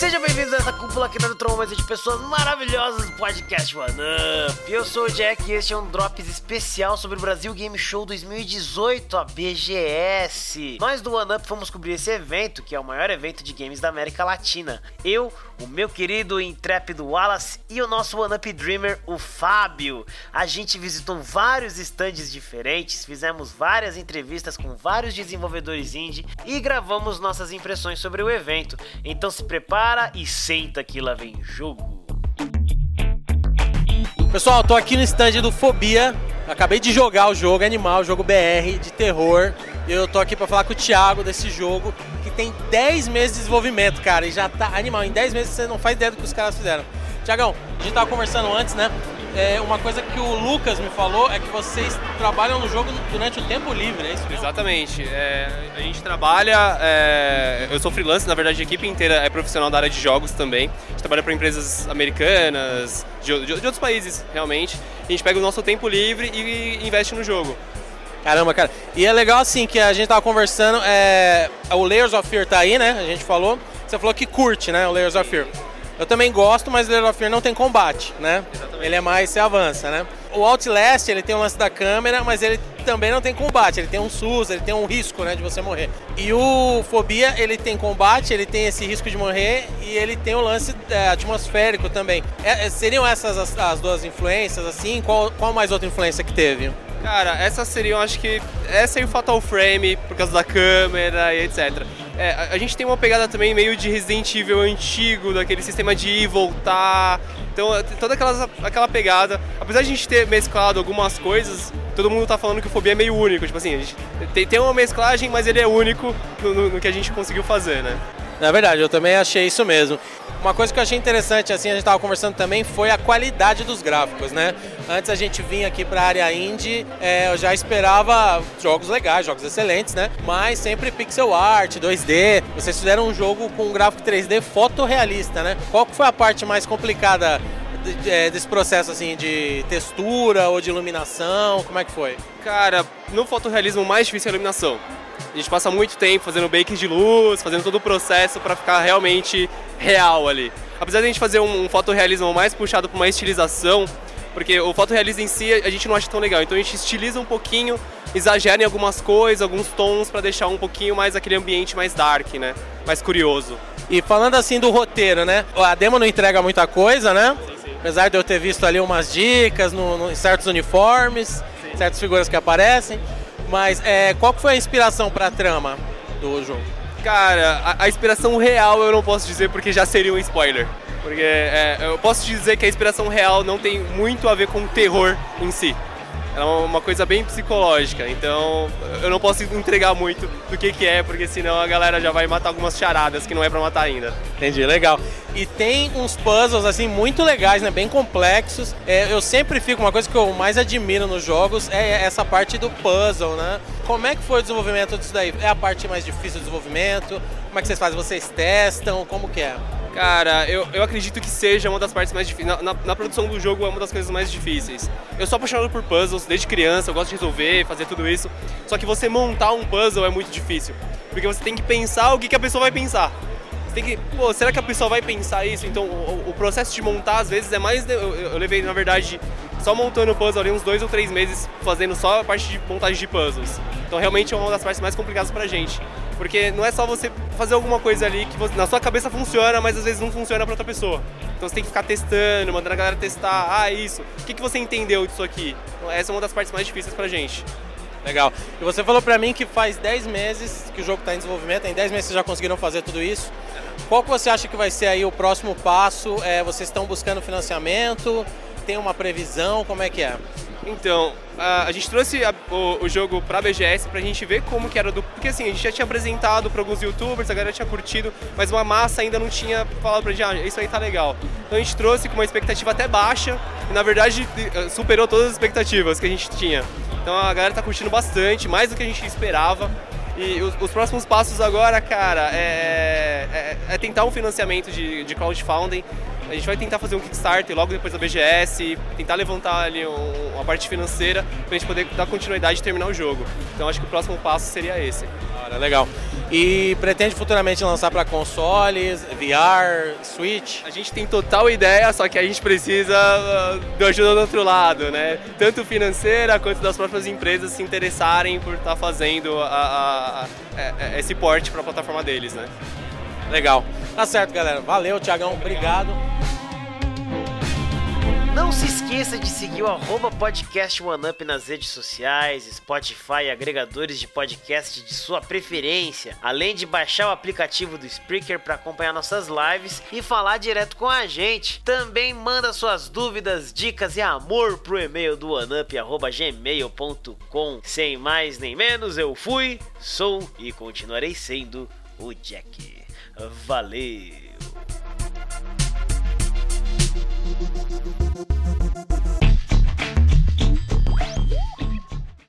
Sejam bem-vindos a essa cúpula aqui do Tron, de pessoas maravilhosas do podcast One Up. Eu sou o Jack e este é um Drops especial sobre o Brasil Game Show 2018, a BGS. Nós do One Up fomos cobrir esse evento, que é o maior evento de games da América Latina. Eu, o meu querido intrépido Wallace e o nosso One Up Dreamer, o Fábio. A gente visitou vários stands diferentes, fizemos várias entrevistas com vários desenvolvedores indie e gravamos nossas impressões sobre o evento. Então se prepara e senta que lá vem jogo. Pessoal, tô aqui no stand do Fobia. Acabei de jogar o jogo Animal, jogo BR de terror. Eu tô aqui para falar com o Thiago desse jogo que tem 10 meses de desenvolvimento, cara, e já tá animal. Em 10 meses você não faz ideia do que os caras fizeram. Tiagão, a gente tava conversando antes, né? É, uma coisa que o Lucas me falou é que vocês trabalham no jogo durante o tempo livre, é isso mesmo? Exatamente. É, a gente trabalha. É, eu sou freelance, na verdade a equipe inteira é profissional da área de jogos também. A gente trabalha para empresas americanas, de, de, de, outros países realmente. A gente pega o nosso tempo livre e investe no jogo. Caramba, cara. E é legal assim que a gente tava conversando, é, o Layers of Fear tá aí, né? A gente falou. Você falou que curte, né? O Layers of Fear. Eu também gosto, mas of Fear não tem combate, né? Exatamente. Ele é mais você avança, né? O Outlast, ele tem o lance da câmera, mas ele também não tem combate, ele tem um SUS, ele tem um risco, né, de você morrer. E o Fobia, ele tem combate, ele tem esse risco de morrer e ele tem o lance é, atmosférico também. É, é seriam essas as, as, duas influências, assim? Qual, qual mais outra influência que teve? Cara, essas seriam, acho que essa e o Fatal Frame, por causa da câmera e etc. É, a, gente tem uma pegada também meio de Resident Evil antigo, daquele sistema de ir e voltar. Então, é, toda aquela, aquela pegada. Apesar de a gente ter mesclado algumas coisas, todo mundo tá falando que o Fobia é meio único. Tipo assim, a gente tem, tem uma mesclagem, mas ele é único no, no, no que a gente conseguiu fazer, né? Na verdade, eu também achei isso mesmo. Uma coisa que eu achei interessante, assim, a gente estava conversando também, foi a qualidade dos gráficos, né? Antes a gente vinha aqui para a área indie, é, eu já esperava jogos legais, jogos excelentes, né? Mas sempre pixel art, 2D. Vocês fizeram um jogo com um gráfico 3D fotorrealista, né? Qual foi a parte mais complicada é, desse processo assim de textura ou de iluminação? Como é que foi? Cara, no fotorrealismo o mais difícil é a iluminação. A gente passa muito tempo fazendo bakes de luz, fazendo todo o processo para ficar realmente real ali. Apesar de a gente fazer um, um fotorrealismo mais puxado para uma estilização, porque o fotorrealismo em si a gente não acha tão legal, então a gente estiliza um pouquinho, exagera em algumas coisas, alguns tons para deixar um pouquinho mais aquele ambiente mais dark, né? Mais curioso. E falando assim do roteiro, né? A demo não entrega muita coisa, né? Sim. Apesar de eu ter visto ali umas dicas no, no, em certos uniformes, sim. certas figuras que aparecem. Mas é, qual foi a inspiração para a trama do jogo? Cara, a, a, inspiração real eu não posso dizer porque já seria um spoiler. Porque é, eu posso dizer que a inspiração real não tem muito a ver com o terror em si é uma coisa bem psicológica, então eu não posso entregar muito do que, que é, porque senão a galera já vai matar algumas charadas que não é para matar ainda. Entendi, legal. E tem uns puzzles assim muito legais, né? Bem complexos. É, eu sempre fico, uma coisa que eu mais admiro nos jogos é essa parte do puzzle, né? Como é que foi o desenvolvimento disso daí? É a parte mais difícil do desenvolvimento? Como é que vocês fazem? Vocês testam? Como que é? Cara, eu, eu acredito que seja uma das partes mais difíceis. Na, na, na, produção do jogo é uma das coisas mais difíceis. Eu sou apaixonado por puzzles desde criança, eu gosto de resolver, fazer tudo isso. Só que você montar um puzzle é muito difícil. Porque você tem que pensar o que, que a pessoa vai pensar. Você tem que, pô, será que a pessoa vai pensar isso? Então o, o processo de montar às vezes é mais. Eu, eu levei, na verdade, só montando o puzzle ali uns dois ou três meses, fazendo só a parte de montagem de puzzles. Então realmente é uma das partes mais complicadas pra gente. Porque não é só você fazer alguma coisa ali que você, na sua cabeça funciona, mas às vezes não funciona para outra pessoa. Então você tem que ficar testando, mandando a galera testar. Ah, isso. O que, que você entendeu disso aqui? Essa é uma das partes mais difíceis pra gente. Legal. E você falou pra mim que faz 10 meses que o jogo está em desenvolvimento, em 10 meses vocês já conseguiram fazer tudo isso. Qual que você acha que vai ser aí o próximo passo? É, vocês estão buscando financiamento? Tem uma previsão? Como é que é? Então, a, a gente trouxe a, o, o, jogo pra BGS pra gente ver como que era do. Porque assim, a gente já tinha apresentado pra alguns youtubers, a galera tinha curtido, mas uma massa ainda não tinha falado pra gente, ah, isso aí tá legal. Então a gente trouxe com uma expectativa até baixa e na verdade eh, superou todas as expectativas que a gente tinha. Então a galera tá curtindo bastante, mais do que a gente esperava. E os, os próximos passos agora, cara, é, é, é tentar um financiamento de, de crowdfunding a gente vai tentar fazer um Kickstarter logo depois da BGS, tentar levantar ali um, uma parte financeira para a gente poder dar continuidade e terminar o jogo. Então acho que o próximo passo seria esse. Ah, hora, legal. E pretende futuramente lançar para consoles, VR, Switch? A gente tem total ideia, só que a gente precisa uh, de ajuda do outro lado, né? Tanto financeira quanto das próprias empresas se interessarem por estar tá fazendo a, a, a, é, é, esse porte para a plataforma deles, né? Legal. Tá certo, galera. Valeu, Tiagão. Obrigado. Não se esqueça de seguir o podcast OneUp nas redes sociais, Spotify e agregadores de podcast de sua preferência, além de baixar o aplicativo do Spreaker para acompanhar nossas lives e falar direto com a gente. Também manda suas dúvidas, dicas e amor pro e-mail do oneup@gmail.com. Sem mais nem menos, eu fui, sou e continuarei sendo o Jack. Valeu.